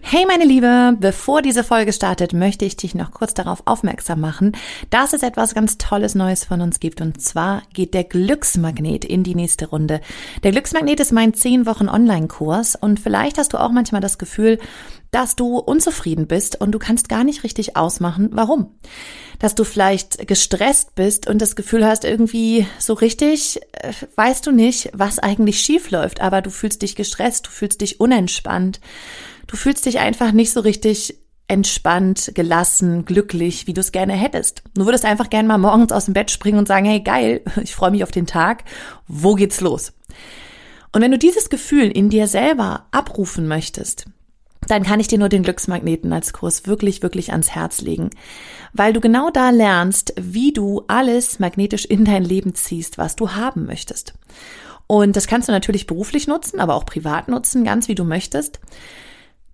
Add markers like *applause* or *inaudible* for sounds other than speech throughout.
Hey meine Liebe, bevor diese Folge startet, möchte ich dich noch kurz darauf aufmerksam machen, dass es etwas ganz Tolles Neues von uns gibt. Und zwar geht der Glücksmagnet in die nächste Runde. Der Glücksmagnet ist mein 10 Wochen Online-Kurs und vielleicht hast du auch manchmal das Gefühl, dass du unzufrieden bist und du kannst gar nicht richtig ausmachen, warum. Dass du vielleicht gestresst bist und das Gefühl hast, irgendwie so richtig äh, weißt du nicht, was eigentlich schief läuft, aber du fühlst dich gestresst, du fühlst dich unentspannt Du fühlst dich einfach nicht so richtig entspannt, gelassen, glücklich, wie du es gerne hättest. Du würdest einfach gerne mal morgens aus dem Bett springen und sagen, hey geil, *laughs* ich freue mich auf den Tag, wo geht's los? Und wenn du dieses Gefühl in dir selber abrufen möchtest, dann kann ich dir nur den Glücksmagneten als Kurs wirklich, wirklich ans Herz legen, weil du genau da lernst, wie du alles magnetisch in dein Leben ziehst, was du haben möchtest. Und das kannst du natürlich beruflich nutzen, aber auch privat nutzen, ganz wie du möchtest.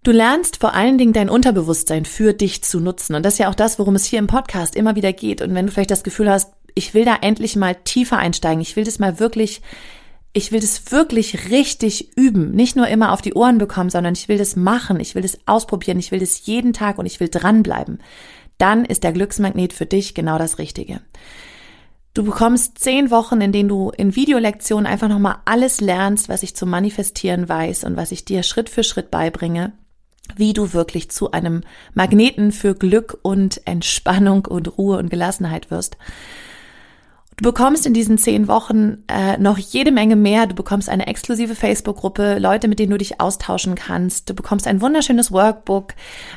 Du lernst vor allen Dingen dein Unterbewusstsein für dich zu nutzen. Und das ist ja auch das, worum es hier im Podcast immer wieder geht. Und wenn du vielleicht das Gefühl hast, ich will da endlich mal tiefer einsteigen, ich will das mal wirklich, ich will das wirklich richtig üben, nicht nur immer auf die Ohren bekommen, sondern ich will das machen, ich will das ausprobieren, ich will das jeden Tag und ich will dranbleiben, dann ist der Glücksmagnet für dich genau das Richtige. Du bekommst zehn Wochen, in denen du in Videolektionen einfach nochmal alles lernst, was ich zum Manifestieren weiß und was ich dir Schritt für Schritt beibringe wie du wirklich zu einem Magneten für Glück und Entspannung und Ruhe und Gelassenheit wirst. Du bekommst in diesen zehn Wochen äh, noch jede Menge mehr. Du bekommst eine exklusive Facebook-Gruppe, Leute, mit denen du dich austauschen kannst. Du bekommst ein wunderschönes Workbook.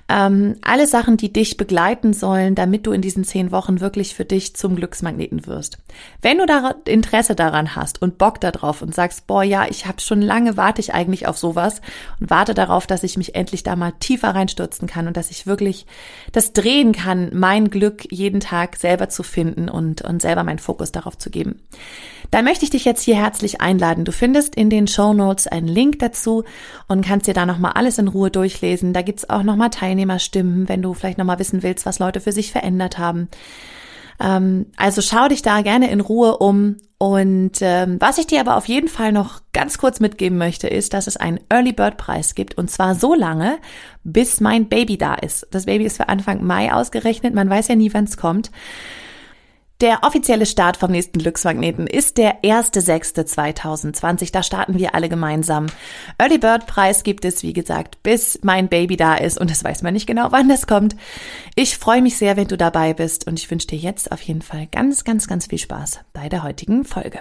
Ähm, alle Sachen, die dich begleiten sollen, damit du in diesen zehn Wochen wirklich für dich zum Glücksmagneten wirst. Wenn du da Interesse daran hast und Bock darauf und sagst, boah, ja, ich habe schon lange, warte ich eigentlich auf sowas und warte darauf, dass ich mich endlich da mal tiefer reinstürzen kann und dass ich wirklich das drehen kann, mein Glück jeden Tag selber zu finden und, und selber meinen Fokus Fokus darauf zu geben. Dann möchte ich dich jetzt hier herzlich einladen. Du findest in den Show Notes einen Link dazu und kannst dir da nochmal alles in Ruhe durchlesen. Da gibt's auch nochmal Teilnehmerstimmen, wenn du vielleicht nochmal wissen willst, was Leute für sich verändert haben. Ähm, also schau dich da gerne in Ruhe um. Und ähm, was ich dir aber auf jeden Fall noch ganz kurz mitgeben möchte, ist, dass es einen Early Bird Preis gibt. Und zwar so lange, bis mein Baby da ist. Das Baby ist für Anfang Mai ausgerechnet. Man weiß ja nie, wann es kommt. Der offizielle Start vom nächsten Glücksmagneten ist der 1.6.2020. Da starten wir alle gemeinsam. Early Bird Preis gibt es, wie gesagt, bis mein Baby da ist und das weiß man nicht genau, wann das kommt. Ich freue mich sehr, wenn du dabei bist und ich wünsche dir jetzt auf jeden Fall ganz, ganz, ganz viel Spaß bei der heutigen Folge.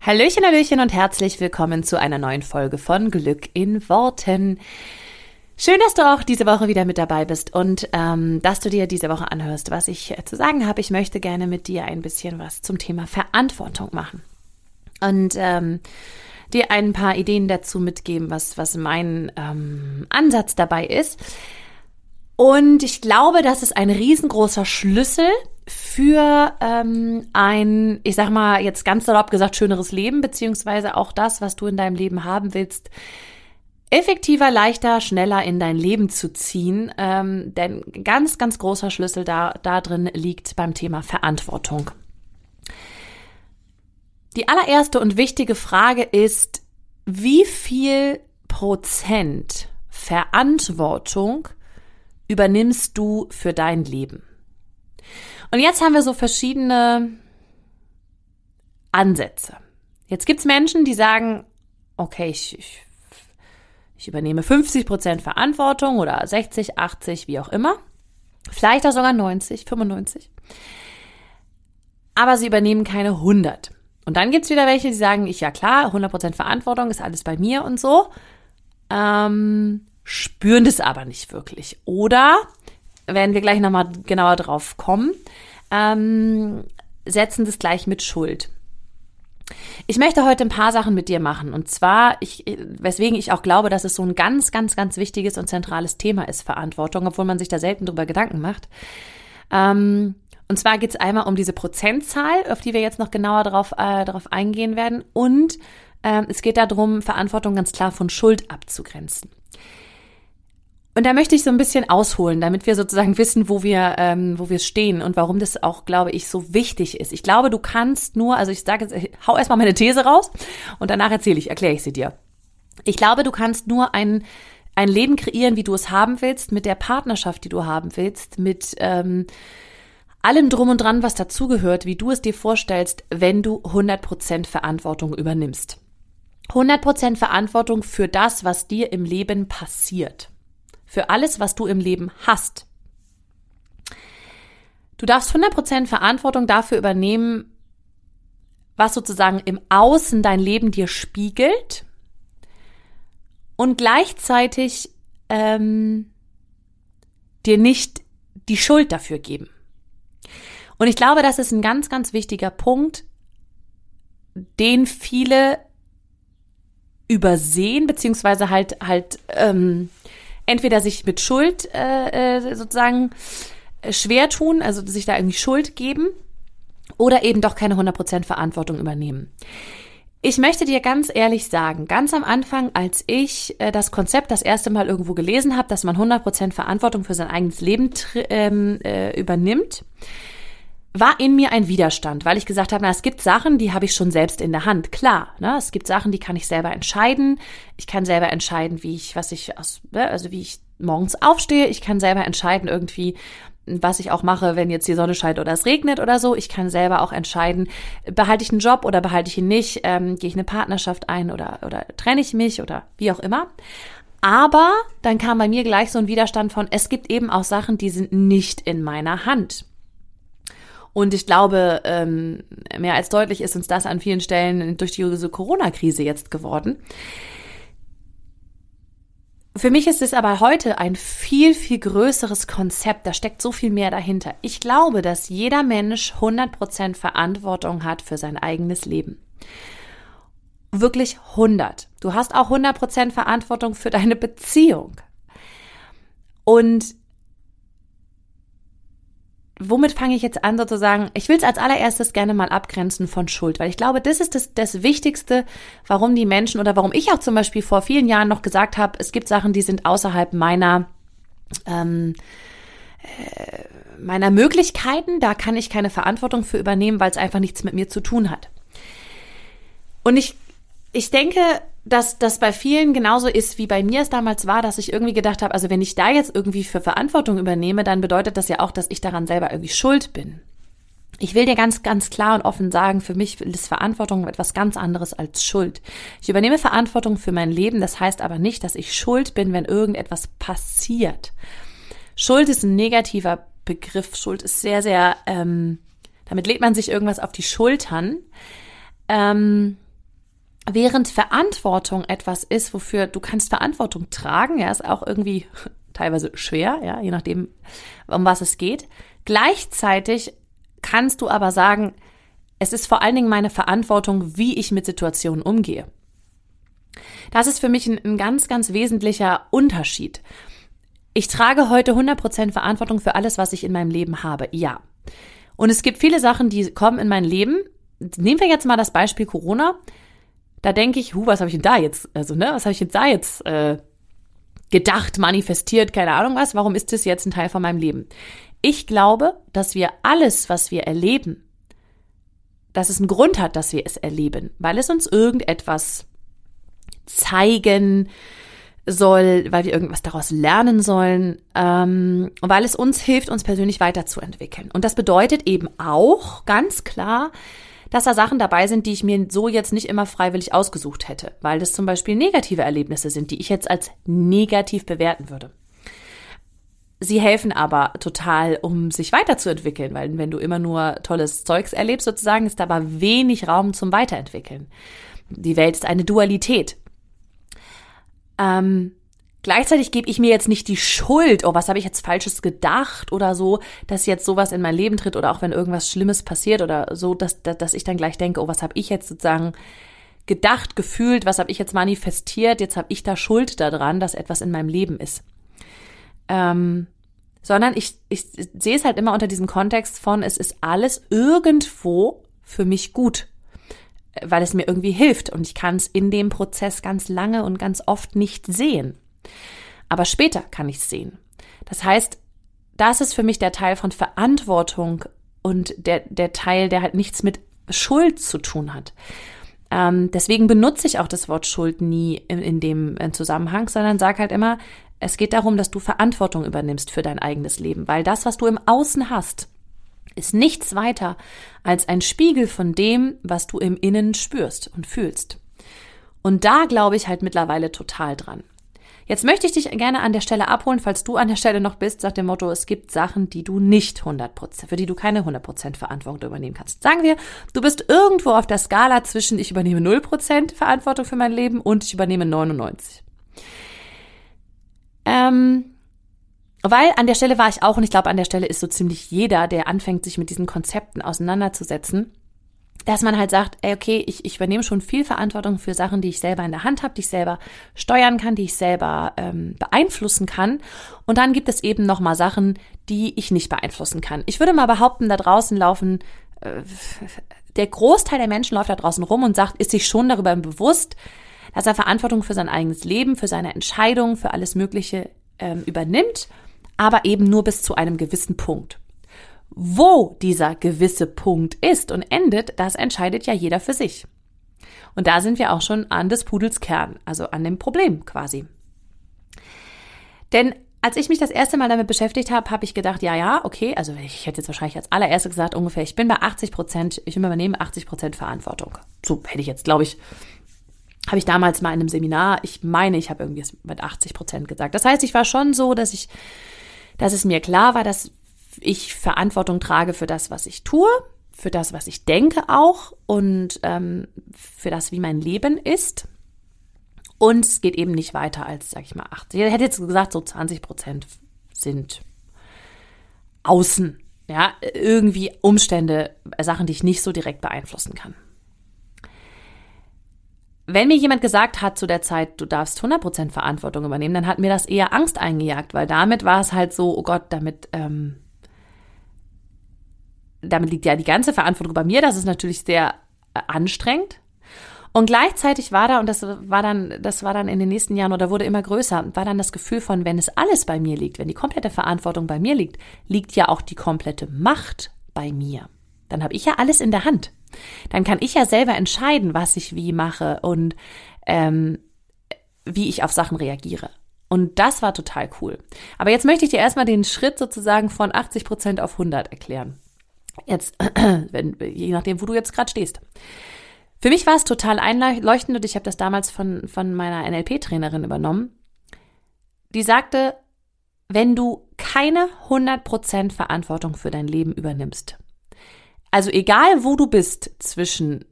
Hallöchen, Hallöchen und herzlich willkommen zu einer neuen Folge von Glück in Worten. Schön, dass du auch diese Woche wieder mit dabei bist und ähm, dass du dir diese Woche anhörst, was ich äh, zu sagen habe. Ich möchte gerne mit dir ein bisschen was zum Thema Verantwortung machen und ähm, dir ein paar Ideen dazu mitgeben, was, was mein ähm, Ansatz dabei ist. Und ich glaube, das ist ein riesengroßer Schlüssel für ähm, ein, ich sag mal jetzt ganz salopp gesagt, schöneres Leben, beziehungsweise auch das, was du in deinem Leben haben willst, effektiver, leichter, schneller in dein Leben zu ziehen. Ähm, denn ganz, ganz großer Schlüssel da, da drin liegt beim Thema Verantwortung. Die allererste und wichtige Frage ist, wie viel Prozent Verantwortung übernimmst du für dein Leben? Und jetzt haben wir so verschiedene Ansätze. Jetzt gibt's Menschen, die sagen, okay, ich, ich ich übernehme 50 Prozent Verantwortung oder 60, 80, wie auch immer. Vielleicht auch sogar 90, 95. Aber sie übernehmen keine 100. Und dann gibt's wieder welche, die sagen, ich ja klar, 100 Prozent Verantwortung ist alles bei mir und so. Ähm, spüren das aber nicht wirklich. Oder, werden wir gleich nochmal genauer drauf kommen, ähm, setzen das gleich mit Schuld. Ich möchte heute ein paar Sachen mit dir machen. Und zwar, ich, weswegen ich auch glaube, dass es so ein ganz, ganz, ganz wichtiges und zentrales Thema ist, Verantwortung, obwohl man sich da selten drüber Gedanken macht. Ähm, Und zwar geht es einmal um diese Prozentzahl, auf die wir jetzt noch genauer darauf, äh, darauf eingehen werden. Und ähm, es geht darum, Verantwortung ganz klar von Schuld abzugrenzen. Und da möchte ich so ein bisschen ausholen, damit wir sozusagen wissen, wo wir, ähm, wo wir stehen und warum das auch, glaube ich, so wichtig ist. Ich glaube, du kannst nur, also ich sage jetzt, hau erstmal meine These raus und danach erzähle ich, erkläre ich sie dir. Ich glaube, du kannst nur ein, ein Leben kreieren, wie du es haben willst, mit der Partnerschaft, die du haben willst, mit ähm, allem drum und dran, was dazugehört, wie du es dir vorstellst, wenn du 100% Verantwortung übernimmst. 100% Verantwortung für das, was dir im Leben passiert für alles, was du im Leben hast. Du darfst 100% Verantwortung dafür übernehmen, was sozusagen im Außen dein Leben dir spiegelt und gleichzeitig ähm, dir nicht die Schuld dafür geben. Und ich glaube, das ist ein ganz, ganz wichtiger Punkt, den viele übersehen, beziehungsweise halt halt ähm, entweder sich mit Schuld äh, äh, sozusagen äh, schwer tun, also sich da irgendwie Schuld geben, oder eben doch keine 100% Verantwortung übernehmen. Ich möchte dir ganz ehrlich sagen, ganz am Anfang, als ich äh, das Konzept das erste Mal irgendwo gelesen habe, dass man 100% Verantwortung für sein eigenes Leben ähm, äh, übernimmt, war in mir ein Widerstand, weil ich gesagt habe, na, es gibt Sachen, die habe ich schon selbst in der Hand. Klar, ne? es gibt Sachen, die kann ich selber entscheiden. Ich kann selber entscheiden, wie ich, was ich, aus, ne? also wie ich morgens aufstehe. Ich kann selber entscheiden irgendwie, was ich auch mache, wenn jetzt die Sonne scheint oder es regnet oder so. Ich kann selber auch entscheiden, behalte ich einen Job oder behalte ich ihn nicht, ähm, gehe ich eine Partnerschaft ein oder, oder trenne ich mich oder wie auch immer. Aber dann kam bei mir gleich so ein Widerstand von, es gibt eben auch Sachen, die sind nicht in meiner Hand. Und ich glaube, ähm, mehr als deutlich ist uns das an vielen Stellen durch diese Corona-Krise jetzt geworden. Für mich ist es aber heute ein viel, viel größeres Konzept. Da steckt so viel mehr dahinter. Ich glaube, dass jeder Mensch 100% Verantwortung hat für sein eigenes Leben. Wirklich 100. Du hast auch 100% Verantwortung für deine Beziehung. Und womit fange ich jetzt an sozusagen? Ich will es als allererstes gerne mal abgrenzen von Schuld, weil ich glaube, das ist das, das Wichtigste, warum die Menschen oder warum ich auch zum Beispiel vor vielen Jahren noch gesagt habe, es gibt Sachen, die sind außerhalb meiner ähm, äh, meiner Möglichkeiten, da kann ich keine Verantwortung für übernehmen, weil es einfach nichts mit mir zu tun hat. Und ich ich denke, dass das bei vielen genauso ist, wie bei mir es damals war, dass ich irgendwie gedacht habe, also wenn ich da jetzt irgendwie für Verantwortung übernehme, dann bedeutet das ja auch, dass ich daran selber irgendwie schuld bin. Ich will dir ganz, ganz klar und offen sagen, für mich ist Verantwortung etwas ganz anderes als Schuld. Ich übernehme Verantwortung für mein Leben, das heißt aber nicht, dass ich schuld bin, wenn irgendetwas passiert. Schuld ist ein negativer Begriff. Schuld ist sehr, sehr, ähm, damit lädt man sich irgendwas auf die Schultern. Ähm, Während Verantwortung etwas ist, wofür du kannst Verantwortung tragen, ja, ist auch irgendwie *laughs* teilweise schwer, ja, je nachdem, um was es geht. Gleichzeitig kannst du aber sagen, es ist vor allen Dingen meine Verantwortung, wie ich mit Situationen umgehe. Das ist für mich ein, ein ganz, ganz wesentlicher Unterschied. Ich trage heute 100% Verantwortung für alles, was ich in meinem Leben habe. Ja. Und es gibt viele Sachen, die kommen in mein Leben. Nehmen wir jetzt mal das Beispiel Corona da denke ich, hu, was habe ich denn da jetzt, also ne, was habe ich denn da jetzt äh, gedacht, manifestiert, keine Ahnung was, warum ist das jetzt ein Teil von meinem Leben? Ich glaube, dass wir alles, was wir erleben, dass es einen Grund hat, dass wir es erleben, weil es uns irgendetwas zeigen soll, weil wir irgendwas daraus lernen sollen, ähm, weil es uns hilft, uns persönlich weiterzuentwickeln. Und das bedeutet eben auch ganz klar, dass da Sachen dabei sind, die ich mir so jetzt nicht immer freiwillig ausgesucht hätte, weil das zum Beispiel negative Erlebnisse sind, die ich jetzt als negativ bewerten würde. Sie helfen aber total, um sich weiterzuentwickeln, weil wenn du immer nur tolles Zeugs erlebst sozusagen, ist da aber wenig Raum zum Weiterentwickeln. Die Welt ist eine Dualität. Ähm, Gleichzeitig gebe ich mir jetzt nicht die Schuld, oh, was habe ich jetzt falsches gedacht oder so, dass jetzt sowas in mein Leben tritt oder auch wenn irgendwas Schlimmes passiert oder so, dass, dass, ich dann gleich denke, oh, was habe ich jetzt sozusagen gedacht, gefühlt, was habe ich jetzt manifestiert, jetzt habe ich da Schuld daran, dass etwas in meinem Leben ist. Ähm, sondern ich, ich sehe es halt immer unter diesem Kontext von, es ist alles irgendwo für mich gut, weil es mir irgendwie hilft und ich kann es in dem Prozess ganz lange und ganz oft nicht sehen. Aber später kann ich es sehen. Das heißt, das ist für mich der Teil von Verantwortung und der, der Teil, der halt nichts mit Schuld zu tun hat. Ähm, deswegen benutze ich auch das Wort Schuld nie in, in dem Zusammenhang, sondern sage halt immer, es geht darum, dass du Verantwortung übernimmst für dein eigenes Leben, weil das, was du im Außen hast, ist nichts weiter als ein Spiegel von dem, was du im Innen spürst und fühlst. Und da glaube ich halt mittlerweile total dran. Jetzt möchte ich dich gerne an der Stelle abholen, falls du an der Stelle noch bist, nach dem Motto, es gibt Sachen, die du nicht 100%, für die du keine 100% Verantwortung übernehmen kannst. Sagen wir, du bist irgendwo auf der Skala zwischen ich übernehme 0% Verantwortung für mein Leben und ich übernehme 99. Ähm, weil an der Stelle war ich auch, und ich glaube, an der Stelle ist so ziemlich jeder, der anfängt, sich mit diesen Konzepten auseinanderzusetzen, dass man halt sagt, ey, okay, ich, ich übernehme schon viel Verantwortung für Sachen, die ich selber in der Hand habe, die ich selber steuern kann, die ich selber ähm, beeinflussen kann. Und dann gibt es eben noch mal Sachen, die ich nicht beeinflussen kann. Ich würde mal behaupten, da draußen laufen äh, der Großteil der Menschen läuft da draußen rum und sagt, ist sich schon darüber bewusst, dass er Verantwortung für sein eigenes Leben, für seine Entscheidungen, für alles Mögliche ähm, übernimmt, aber eben nur bis zu einem gewissen Punkt. Wo dieser gewisse Punkt ist und endet, das entscheidet ja jeder für sich. Und da sind wir auch schon an des Pudels Kern, also an dem Problem quasi. Denn als ich mich das erste Mal damit beschäftigt habe, habe ich gedacht, ja, ja, okay, also ich hätte jetzt wahrscheinlich als allererste gesagt, ungefähr, ich bin bei 80 Prozent, ich übernehme 80 Prozent Verantwortung. So hätte ich jetzt, glaube ich, habe ich damals mal in einem Seminar, ich meine, ich habe irgendwie mit 80 Prozent gesagt. Das heißt, ich war schon so, dass ich, dass es mir klar war, dass ich Verantwortung trage für das, was ich tue, für das, was ich denke auch und ähm, für das, wie mein Leben ist. Und es geht eben nicht weiter als, sag ich mal, 80. Ich hätte jetzt gesagt, so 20 Prozent sind außen. Ja, irgendwie Umstände, Sachen, die ich nicht so direkt beeinflussen kann. Wenn mir jemand gesagt hat zu der Zeit, du darfst 100% Verantwortung übernehmen, dann hat mir das eher Angst eingejagt, weil damit war es halt so, oh Gott, damit ähm, damit liegt ja die ganze Verantwortung bei mir. Das ist natürlich sehr äh, anstrengend. Und gleichzeitig war da, und das war dann, das war dann in den nächsten Jahren oder wurde immer größer, war dann das Gefühl von, wenn es alles bei mir liegt, wenn die komplette Verantwortung bei mir liegt, liegt ja auch die komplette Macht bei mir. Dann habe ich ja alles in der Hand. Dann kann ich ja selber entscheiden, was ich wie mache und ähm, wie ich auf Sachen reagiere. Und das war total cool. Aber jetzt möchte ich dir erstmal den Schritt sozusagen von 80 Prozent auf 100 erklären. Jetzt, *clears throat* wenn, je nachdem, wo du jetzt gerade stehst. Für mich war es total einleuchtend und ich habe das damals von, von meiner NLP-Trainerin übernommen. Die sagte, wenn du keine 100% Verantwortung für dein Leben übernimmst, also egal wo du bist zwischen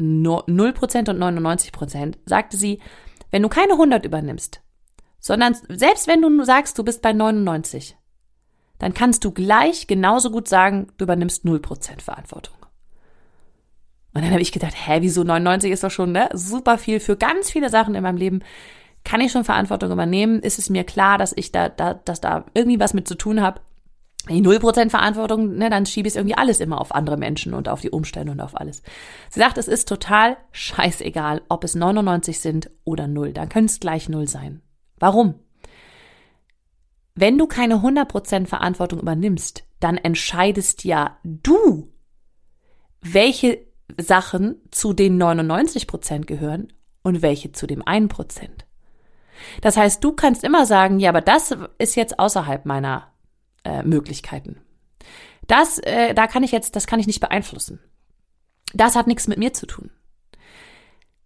0% und 99%, sagte sie, wenn du keine 100 übernimmst, sondern selbst wenn du sagst, du bist bei 99, dann kannst du gleich genauso gut sagen, du übernimmst 0% Verantwortung. Und dann habe ich gedacht, hä, wieso 99 ist doch schon ne? super viel für ganz viele Sachen in meinem Leben. Kann ich schon Verantwortung übernehmen? Ist es mir klar, dass ich da, da dass da irgendwie was mit zu tun habe? Wenn ich 0% Verantwortung, ne, dann schiebe ich irgendwie alles immer auf andere Menschen und auf die Umstände und auf alles. Sie sagt, es ist total scheißegal, ob es 99 sind oder 0. Dann können es gleich 0 sein. Warum? Wenn du keine 100% Verantwortung übernimmst, dann entscheidest ja du, welche Sachen zu den 99% gehören und welche zu dem 1%. Das heißt, du kannst immer sagen, ja, aber das ist jetzt außerhalb meiner äh, Möglichkeiten. Das, äh, da kann ich jetzt, das kann ich nicht beeinflussen. Das hat nichts mit mir zu tun.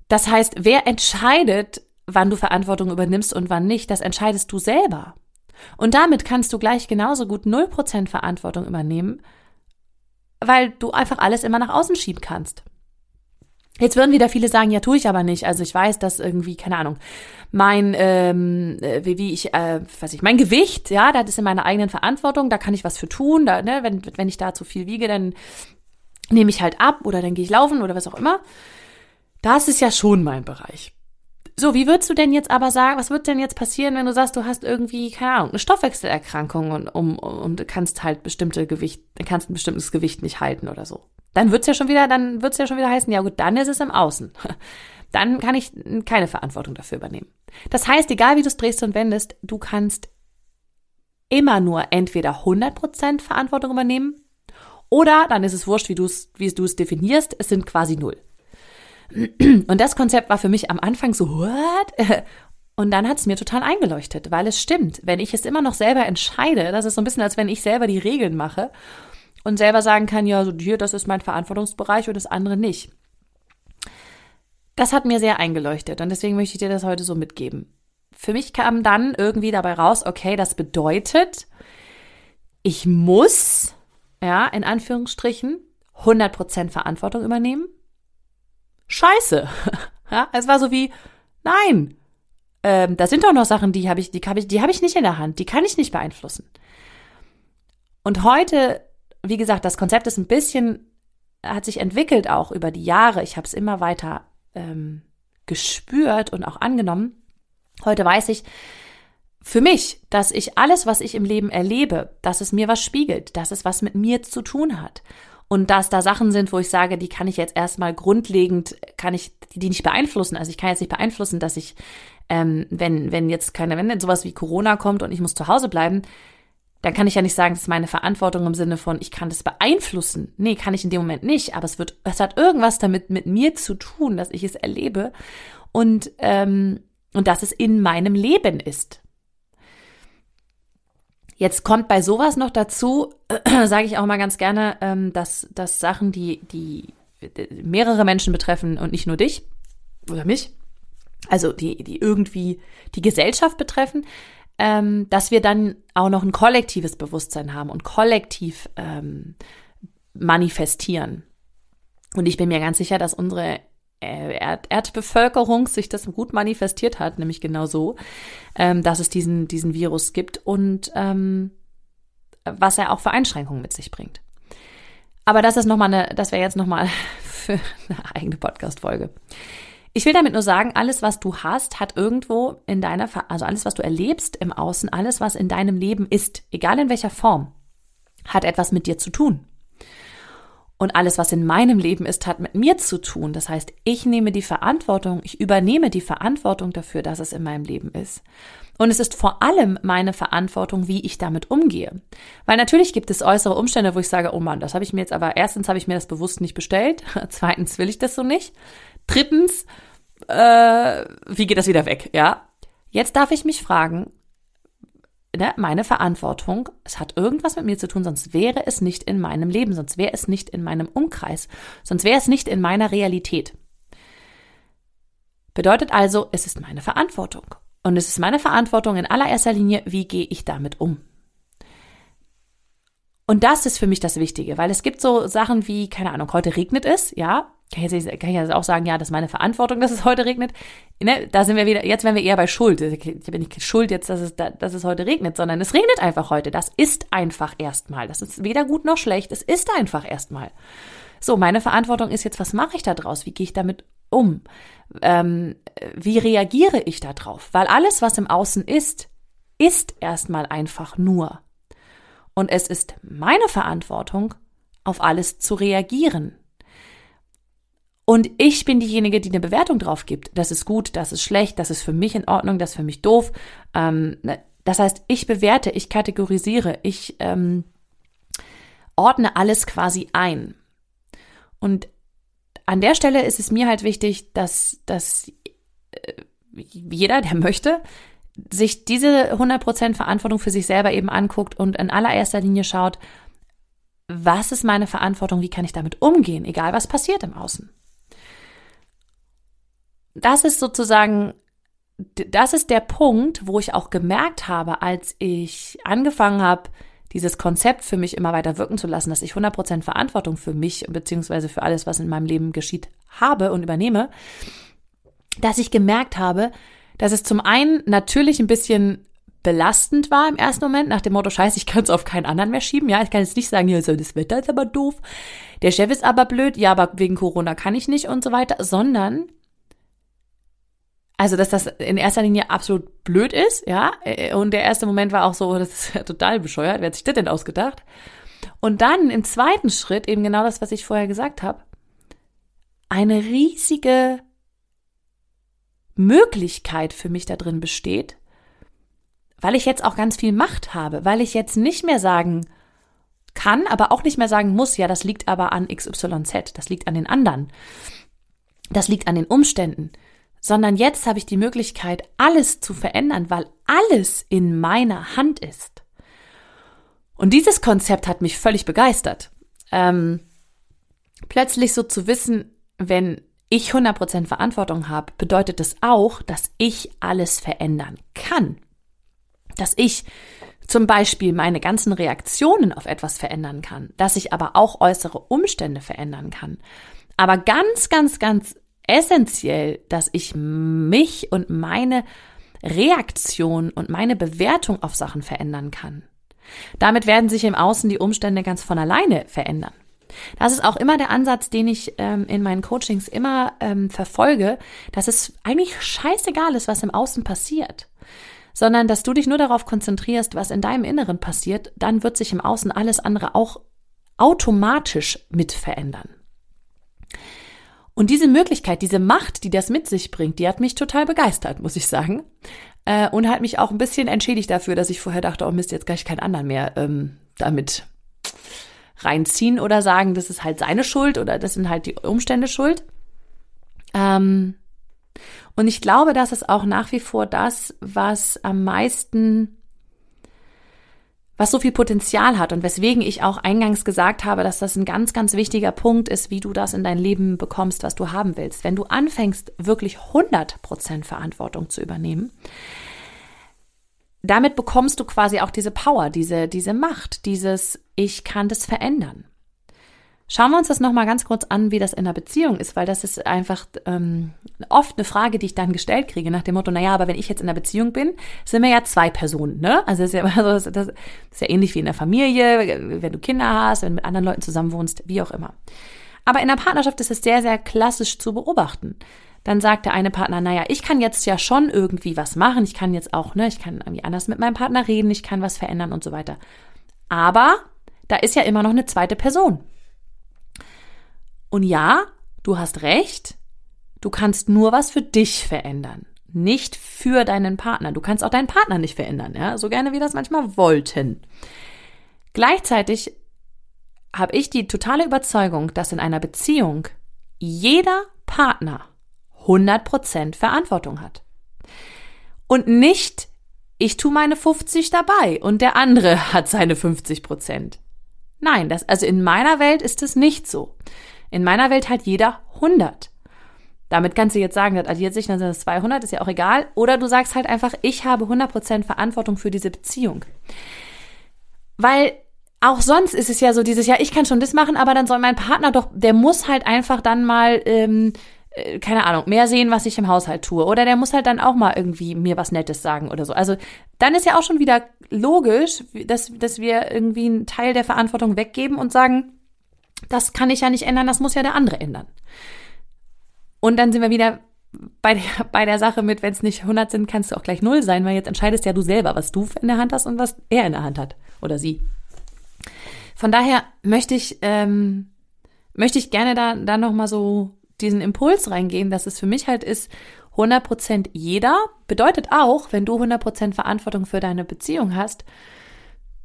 Das heißt, wer entscheidet, wann du Verantwortung übernimmst und wann nicht, das entscheidest du selber. Und damit kannst du gleich genauso gut 0% Verantwortung übernehmen, weil du einfach alles immer nach außen schieben kannst. Jetzt würden wieder viele sagen, ja, tue ich aber nicht. Also ich weiß, dass irgendwie, keine Ahnung, mein, ähm, äh, wie, wie ich, äh, weiß ich, mein Gewicht, ja, das ist in meiner eigenen Verantwortung, da kann ich was für tun. Da, ne, wenn, wenn ich da zu viel wiege, dann nehme ich halt ab oder dann gehe ich laufen oder was auch immer. Das ist ja schon mein Bereich. So, wie würdest du denn jetzt aber sagen, was wird denn jetzt passieren, wenn du sagst, du hast irgendwie, keine Ahnung, eine Stoffwechselerkrankung und, um, du kannst halt bestimmte Gewicht, kannst ein bestimmtes Gewicht nicht halten oder so. Dann wird's ja schon wieder, dann wird's ja schon wieder heißen, ja gut, dann ist es im Außen. *laughs* Dann kann ich keine Verantwortung dafür übernehmen. Das heißt, egal wie du es drehst und wendest, du kannst immer nur entweder 100% Verantwortung übernehmen oder dann ist es wurscht, wie du es wie du es definierst, es sind quasi null. Und das Konzept war für mich am Anfang so, what? *laughs* Und dann hat es mir total eingeleuchtet, weil es stimmt. Wenn ich es immer noch selber entscheide, das ist so ein bisschen, als wenn ich selber die Regeln mache und selber sagen kann, ja, so hier, das ist mein Verantwortungsbereich und das andere nicht. Das hat mir sehr eingeleuchtet und deswegen möchte ich dir das heute so mitgeben. Für mich kam dann irgendwie dabei raus, okay, das bedeutet, ich muss, ja, in Anführungsstrichen, 100% Verantwortung übernehmen scheiße. *laughs* Ja, es war so wie, nein, ähm, da sind doch noch Sachen, die habe ich, die habe ich, die habe ich nicht in der Hand, die kann ich nicht beeinflussen. Und heute, wie gesagt, das Konzept ist ein bisschen, hat sich entwickelt auch über die Jahre. Ich habe es immer weiter ähm, gespürt und auch angenommen. Heute weiß ich für mich, dass ich alles, was ich im Leben erlebe, dass es mir was spiegelt, dass es was mit mir zu tun hat und dass da Sachen sind, wo ich sage, die kann ich jetzt erstmal grundlegend, kann ich die nicht beeinflussen. Also ich kann jetzt nicht beeinflussen, dass ich, ähm, wenn, wenn jetzt keine, wenn jetzt sowas wie Corona kommt und ich muss zu Hause bleiben, dann kann ich ja nicht sagen, das ist meine Verantwortung im Sinne von, ich kann das beeinflussen. Nee, kann ich in dem Moment nicht, aber es wird, es hat irgendwas damit mit mir zu tun, dass ich es erlebe und, ähm, und dass es in meinem Leben ist. Jetzt kommt bei sowas noch dazu, äh, *clears throat* sage ich auch mal ganz gerne, ähm, dass, dass Sachen, die, die mehrere Menschen betreffen und nicht nur dich oder mich, also die, die irgendwie die Gesellschaft betreffen, ähm, dass wir dann auch noch ein kollektives Bewusstsein haben und kollektiv ähm, manifestieren. Und ich bin mir ganz sicher, dass unsere Erd Erdbevölkerung sich das gut manifestiert hat, nämlich genau so, ähm, dass es diesen, diesen Virus gibt und ähm, was er auch für Einschränkungen mit sich bringt. Aber das ist nochmal eine, das wäre jetzt nochmal *laughs* für eine eigene Podcast-Folge. Ich will damit nur sagen, alles, was du hast, hat irgendwo in deiner, also alles, was du erlebst im Außen, alles, was in deinem Leben ist, egal in welcher Form, hat etwas mit dir zu tun. Und alles, was in meinem Leben ist, hat mit mir zu tun. Das heißt, ich nehme die Verantwortung, ich übernehme die Verantwortung dafür, dass es in meinem Leben ist. Und es ist vor allem meine Verantwortung, wie ich damit umgehe. Weil natürlich gibt es äußere Umstände, wo ich sage, oh Mann, das habe ich mir jetzt aber, erstens habe ich mir das bewusst nicht bestellt, *laughs* zweitens will ich das so nicht, drittens, äh, wie geht das wieder weg, ja? Jetzt darf ich mich fragen, ne, meine Verantwortung. Es hat irgendwas mit mir zu tun, sonst wäre es nicht in meinem Leben, sonst wäre es nicht in meinem Umkreis, sonst wäre es nicht in meiner Realität. Bedeutet also, es ist meine Verantwortung. Und es ist meine Verantwortung in allererster Linie, wie gehe ich damit um. Und das ist für mich das Wichtige, weil es gibt so Sachen wie, keine Ahnung, heute regnet es, ja, kann ich, jetzt, kann ich jetzt auch sagen, ja, das ist meine Verantwortung, dass es heute regnet. Ne, da sind wir wieder, jetzt wären wir eher bei Schuld. Ich bin nicht schuld jetzt, dass es, dass es heute regnet, sondern es regnet einfach heute. Das ist einfach erstmal. Das ist weder gut noch schlecht. Es ist einfach erstmal. So, meine Verantwortung ist jetzt, was mache ich da draus? Wie gehe ich damit um? Ähm, wie reagiere ich da drauf? Weil alles, was im Außen ist, ist erstmal einfach nur. Und es ist meine Verantwortung, auf alles zu reagieren und ich bin diejenige, die eine Bewertung drauf gibt. Das ist gut, das ist schlecht, das ist für mich in Ordnung, das ist für mich doof. Ähm, ne, das heißt, ich bewerte, ich kategorisiere, ich ähm, ordne alles quasi ein. Und an der Stelle ist es mir halt wichtig, dass, dass äh, jeder, der möchte, sich diese 100% Verantwortung für sich selber eben anguckt und in allererster Linie schaut, was ist meine Verantwortung, wie kann ich damit umgehen, egal was passiert im Außen das ist sozusagen, das ist der Punkt, wo ich auch gemerkt habe, als ich angefangen habe, dieses Konzept für mich immer weiter wirken zu lassen, dass ich 100% Verantwortung für mich beziehungsweise für alles, was in meinem Leben geschieht, habe und übernehme, dass ich gemerkt habe, dass es zum einen natürlich ein bisschen belastend war im ersten Moment, nach dem Motto, scheiße, ich kann es auf keinen anderen mehr schieben. Ja, ich kann jetzt nicht sagen, ja, so, das Wetter ist aber doof, der Chef ist aber blöd, ja, aber wegen Corona kann ich nicht und so weiter, sondern Also, dass das in erster Linie absolut blöd ist, ja. Und der erste Moment war auch so, das ist ja total bescheuert. Wer hat sich das denn ausgedacht? Und dann im zweiten Schritt eben genau das, was ich vorher gesagt habe. Eine riesige Möglichkeit für mich da drin besteht, weil ich jetzt auch ganz viel Macht habe, weil ich jetzt nicht mehr sagen kann, aber auch nicht mehr sagen muss, ja, das liegt aber an XYZ, das liegt an den anderen, das liegt an den Umständen, sondern jetzt habe ich die Möglichkeit, alles zu verändern, weil alles in meiner Hand ist. Und dieses Konzept hat mich völlig begeistert. Ähm, plötzlich so zu wissen, wenn ich 100% Verantwortung habe, bedeutet das auch, dass ich alles verändern kann. Dass ich zum Beispiel meine ganzen Reaktionen auf etwas verändern kann, dass ich aber auch äußere Umstände verändern kann. Aber ganz, ganz, ganz essentiell, dass ich mich und meine Reaktion und meine Bewertung auf Sachen verändern kann. Damit werden sich im Außen die Umstände ganz von alleine verändern. Das ist auch immer der Ansatz, den ich ähm, in meinen Coachings immer ähm, verfolge, dass es eigentlich scheißegal ist, was im Außen passiert, sondern dass du dich nur darauf konzentrierst, was in deinem Inneren passiert, dann wird sich im Außen alles andere auch automatisch mit verändern. Und diese Möglichkeit, diese Macht, die das mit sich bringt, die hat mich total begeistert, muss ich sagen. Äh, und hat mich auch ein bisschen entschädigt dafür, dass ich vorher dachte, oh Mist, jetzt kann ich keinen anderen mehr ähm, damit reinziehen oder sagen, das ist halt seine Schuld oder das sind halt die Umstände schuld. Ähm, und ich glaube, das ist auch nach wie vor das, was am meisten, was so viel Potenzial hat und weswegen ich auch eingangs gesagt habe, dass das ein ganz, ganz wichtiger Punkt ist, wie du das in dein Leben bekommst, was du haben willst. Wenn du anfängst, wirklich 100% Verantwortung zu übernehmen, damit bekommst du quasi auch diese Power, diese, diese Macht, dieses Ich kann das verändern. Schauen wir uns das nochmal ganz kurz an, wie das in einer Beziehung ist, weil das ist einfach ähm, oft eine Frage, die ich dann gestellt kriege, nach dem Motto, naja, aber wenn ich jetzt in einer Beziehung bin, sind wir ja zwei Personen, ne? Also das ist ja, *laughs* also das ist ja ähnlich wie in der Familie, wenn du Kinder hast, wenn du mit anderen Leuten zusammen wohnst, wie auch immer. Aber in der Partnerschaft ist es sehr, sehr klassisch zu beobachten dann sagt der eine Partner, naja, ich kann jetzt ja schon irgendwie was machen, ich kann jetzt auch, ne, ich kann irgendwie anders mit meinem Partner reden, ich kann was verändern und so weiter. Aber da ist ja immer noch eine zweite Person. Und ja, du hast recht, du kannst nur was für dich verändern, nicht für deinen Partner. Du kannst auch deinen Partner nicht verändern, ja, so gerne wie das manchmal wollten. Gleichzeitig habe ich die totale Überzeugung, dass in einer Beziehung jeder Partner 100% Verantwortung hat. Und nicht, ich tu meine 50 dabei und der andere *laughs* hat seine 50% Nein, das, also in meiner Welt ist es nicht so. In meiner Welt hat jeder 100. Damit kannst du jetzt sagen, das addiert sich, dann sind es 200, ist ja auch egal. Oder du sagst halt einfach, ich habe 100% Verantwortung für diese Beziehung. Weil auch sonst ist es ja so dieses, ja, ich kann schon das machen, aber dann soll mein Partner doch, der muss halt einfach dann mal ähm, äh, keine Ahnung, mehr sehen, was ich im Haushalt tue. Oder der muss halt dann auch mal irgendwie mir was Nettes sagen oder so. Also dann ist ja auch schon wieder logisch, dass, dass wir irgendwie einen Teil der Verantwortung weggeben und sagen, das kann ich ja nicht ändern, das muss ja der andere ändern. Und dann sind wir wieder bei der, *laughs* bei der Sache mit, wenn es nicht 100 sind, kannst du auch gleich null sein, weil jetzt entscheidest ja du selber, was du in der Hand hast und was er in der Hand hat oder sie. Von daher möchte ich ähm, möchte ich gerne da da noch mal so diesen Impuls reingehen, dass es für mich halt ist, 100% jeder bedeutet auch, wenn du 100% Verantwortung für deine Beziehung hast,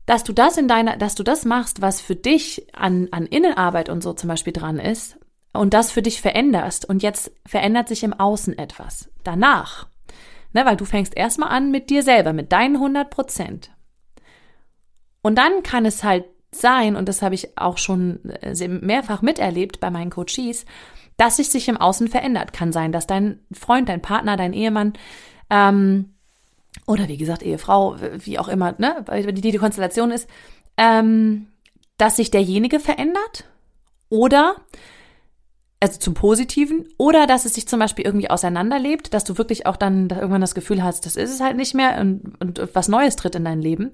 dass du das in deiner, dass du das machst, was für dich an, an Innenarbeit und so zum Beispiel dran ist und das für dich veränderst und jetzt verändert sich im Außen etwas. Danach, ne, weil du fängst erstmal an mit dir selber, mit deinen 100%. Und dann kann es halt sein, und das habe ich auch schon äh, mehrfach miterlebt bei meinen Coaches, dass sich sich im Außen verändert. Kann sein, dass dein Freund, dein Partner, dein Ehemann ähm, oder wie gesagt Ehefrau, wie auch immer, ne, die, die Konstellation ist, ähm, dass sich derjenige verändert oder also zum Positiven oder dass es sich zum Beispiel irgendwie auseinanderlebt, dass du wirklich auch dann irgendwann das Gefühl hast, das ist es halt nicht mehr und, und was Neues tritt in dein Leben.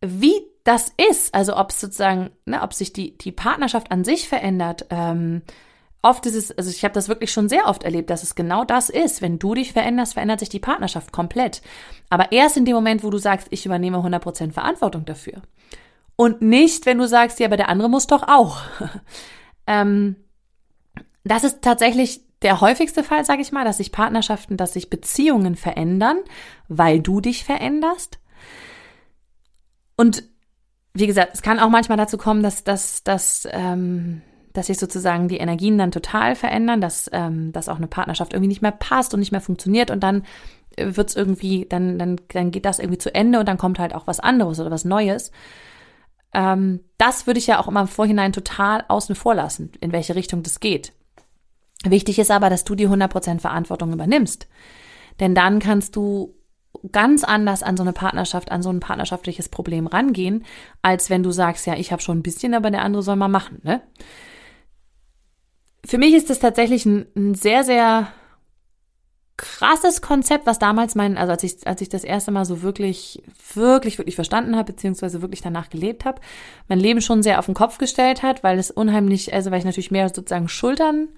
Wie das ist, also ob sozusagen, ne, ob sich die, die Partnerschaft an sich verändert, ähm, oft ist es, also ich habe das wirklich schon sehr oft erlebt, dass es genau das ist. Wenn du dich veränderst, verändert sich die Partnerschaft komplett. Aber erst in dem Moment, wo du sagst, ich übernehme 100% Verantwortung dafür. Und nicht, wenn du sagst, ja, aber der andere muss doch auch. *laughs* ähm, das ist tatsächlich der häufigste Fall, sage ich mal, dass sich Partnerschaften, dass sich Beziehungen verändern, weil du dich veränderst. Und wie gesagt, es kann auch manchmal dazu kommen, dass, dass, dass, ähm, dass sich sozusagen die Energien dann total verändern, dass, ähm, dass auch eine Partnerschaft irgendwie nicht mehr passt und nicht mehr funktioniert und dann wird's irgendwie, dann, dann, dann geht das irgendwie zu Ende und dann kommt halt auch was anderes oder was Neues. Ähm, das würde ich ja auch immer im Vorhinein total außen vor lassen, in welche Richtung das geht. Wichtig ist aber, dass du die 100% Verantwortung übernimmst. Denn dann kannst du ganz anders an so eine Partnerschaft, an so ein partnerschaftliches Problem rangehen, als wenn du sagst, ja, ich habe schon ein bisschen, aber der andere soll mal machen. Ne? Für mich ist das tatsächlich ein, ein sehr, sehr krasses Konzept, was damals mein, also als ich, als ich das erste Mal so wirklich, wirklich, wirklich verstanden habe, beziehungsweise wirklich danach gelebt habe, mein Leben schon sehr auf den Kopf gestellt hat, weil es unheimlich, also weil ich natürlich mehr sozusagen schultern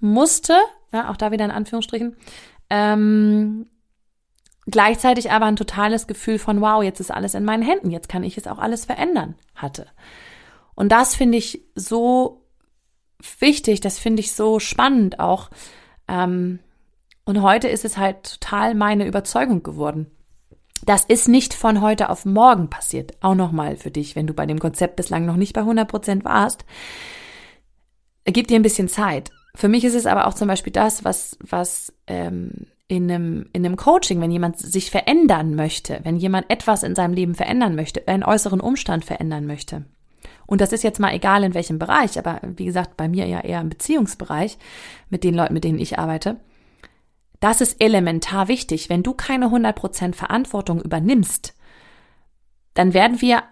musste, ja, auch da wieder in Anführungsstrichen, ähm, gleichzeitig aber ein totales Gefühl von, wow, jetzt ist alles in meinen Händen, jetzt kann ich es auch alles verändern hatte. Und das finde ich so wichtig, das finde ich so spannend auch. Ähm, und heute ist es halt total meine Überzeugung geworden. Das ist nicht von heute auf morgen passiert. Auch nochmal für dich, wenn du bei dem Konzept bislang noch nicht bei 100 Prozent warst. Gib dir ein bisschen Zeit. Für mich ist es aber auch zum Beispiel das, was, was ähm, in, einem, in einem Coaching, wenn jemand sich verändern möchte, wenn jemand etwas in seinem Leben verändern möchte, einen äußeren Umstand verändern möchte. Und das ist jetzt mal egal in welchem Bereich, aber wie gesagt, bei mir ja eher im Beziehungsbereich mit den Leuten, mit denen ich arbeite. Das ist elementar wichtig. Wenn du keine 100% Verantwortung übernimmst, dann werden wir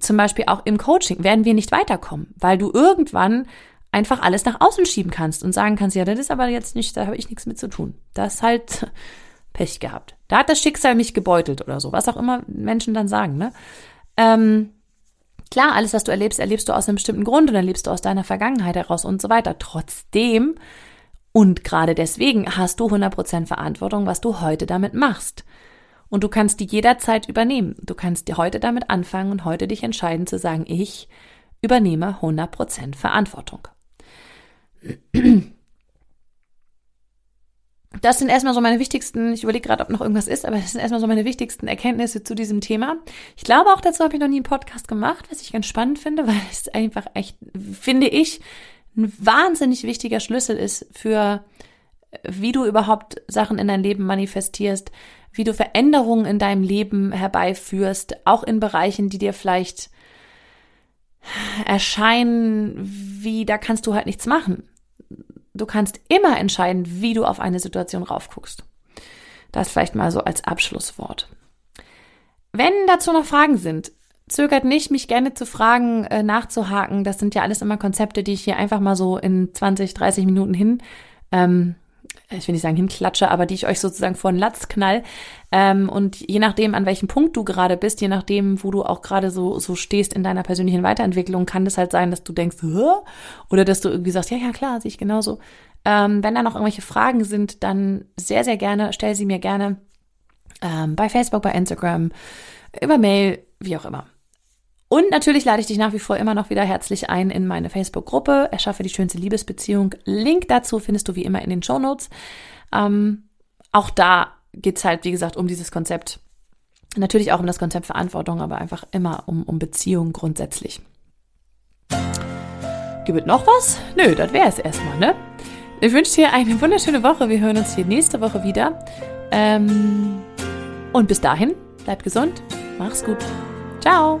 zum Beispiel auch im Coaching, werden wir nicht weiterkommen, weil du irgendwann einfach alles nach außen schieben kannst und sagen kannst, ja, das ist aber jetzt nicht, da habe ich nichts mit zu tun. Das ist halt *laughs* Pech gehabt. Da hat das Schicksal mich gebeutelt oder so, was auch immer Menschen dann sagen, ne? Ähm, klar, alles, was du erlebst, erlebst du aus einem bestimmten Grund und erlebst du aus deiner Vergangenheit heraus und so weiter. Trotzdem und gerade deswegen hast du 100% Verantwortung, was du heute damit machst. Und du kannst die jederzeit übernehmen. Du kannst heute damit anfangen und heute dich entscheiden zu sagen, ich übernehme 100% Verantwortung. Das sind erstmal so meine wichtigsten, ich überlege gerade, ob noch irgendwas ist, aber das sind erstmal so meine wichtigsten Erkenntnisse zu diesem Thema. Ich glaube auch dazu habe ich noch nie einen Podcast gemacht, was ich ganz spannend finde, *laughs* weil es einfach echt, finde ich, ein wahnsinnig wichtiger Schlüssel ist für, wie du überhaupt Sachen in dein Leben manifestierst, wie du Veränderungen in deinem Leben herbeiführst, auch in Bereichen, die dir vielleicht erscheinen, wie da kannst du halt nichts machen. Du kannst immer entscheiden, wie du auf eine Situation raufguckst. Das vielleicht mal so als Abschlusswort. Wenn dazu noch Fragen sind, zögert nicht, mich gerne zu fragen, äh, nachzuhaken. Das sind ja alles immer Konzepte, die ich hier einfach mal so in 20, 30 Minuten hin ähm, ich will nicht sagen hinklatsche, aber die ich euch sozusagen vor den Latz knall. Ähm, und je nachdem, an welchem Punkt du gerade bist, je nachdem, wo du auch gerade so, so stehst in deiner persönlichen Weiterentwicklung, kann das halt sein, dass du denkst, Hä? oder dass du irgendwie sagst, ja, ja, klar, sehe ich genauso. Ähm, wenn da noch irgendwelche Fragen sind, dann sehr, sehr gerne, stell sie mir gerne ähm, bei Facebook, bei Instagram, über Mail, wie auch immer. Und natürlich lade ich dich nach wie vor immer noch wieder herzlich ein in meine Facebook-Gruppe. Erschaffe die schönste Liebesbeziehung. Link dazu findest du wie immer in den Show Notes. Ähm, auch da geht's halt, wie gesagt, um dieses Konzept. Natürlich auch um das Konzept Verantwortung, aber einfach immer um, um Beziehung grundsätzlich. Gibt es noch was? Nö, das wäre es erstmal, ne? Ich wünsche dir eine wunderschöne Woche. Wir hören uns hier nächste Woche wieder. Ähm, und bis dahin, bleib gesund. Mach's gut. Ciao.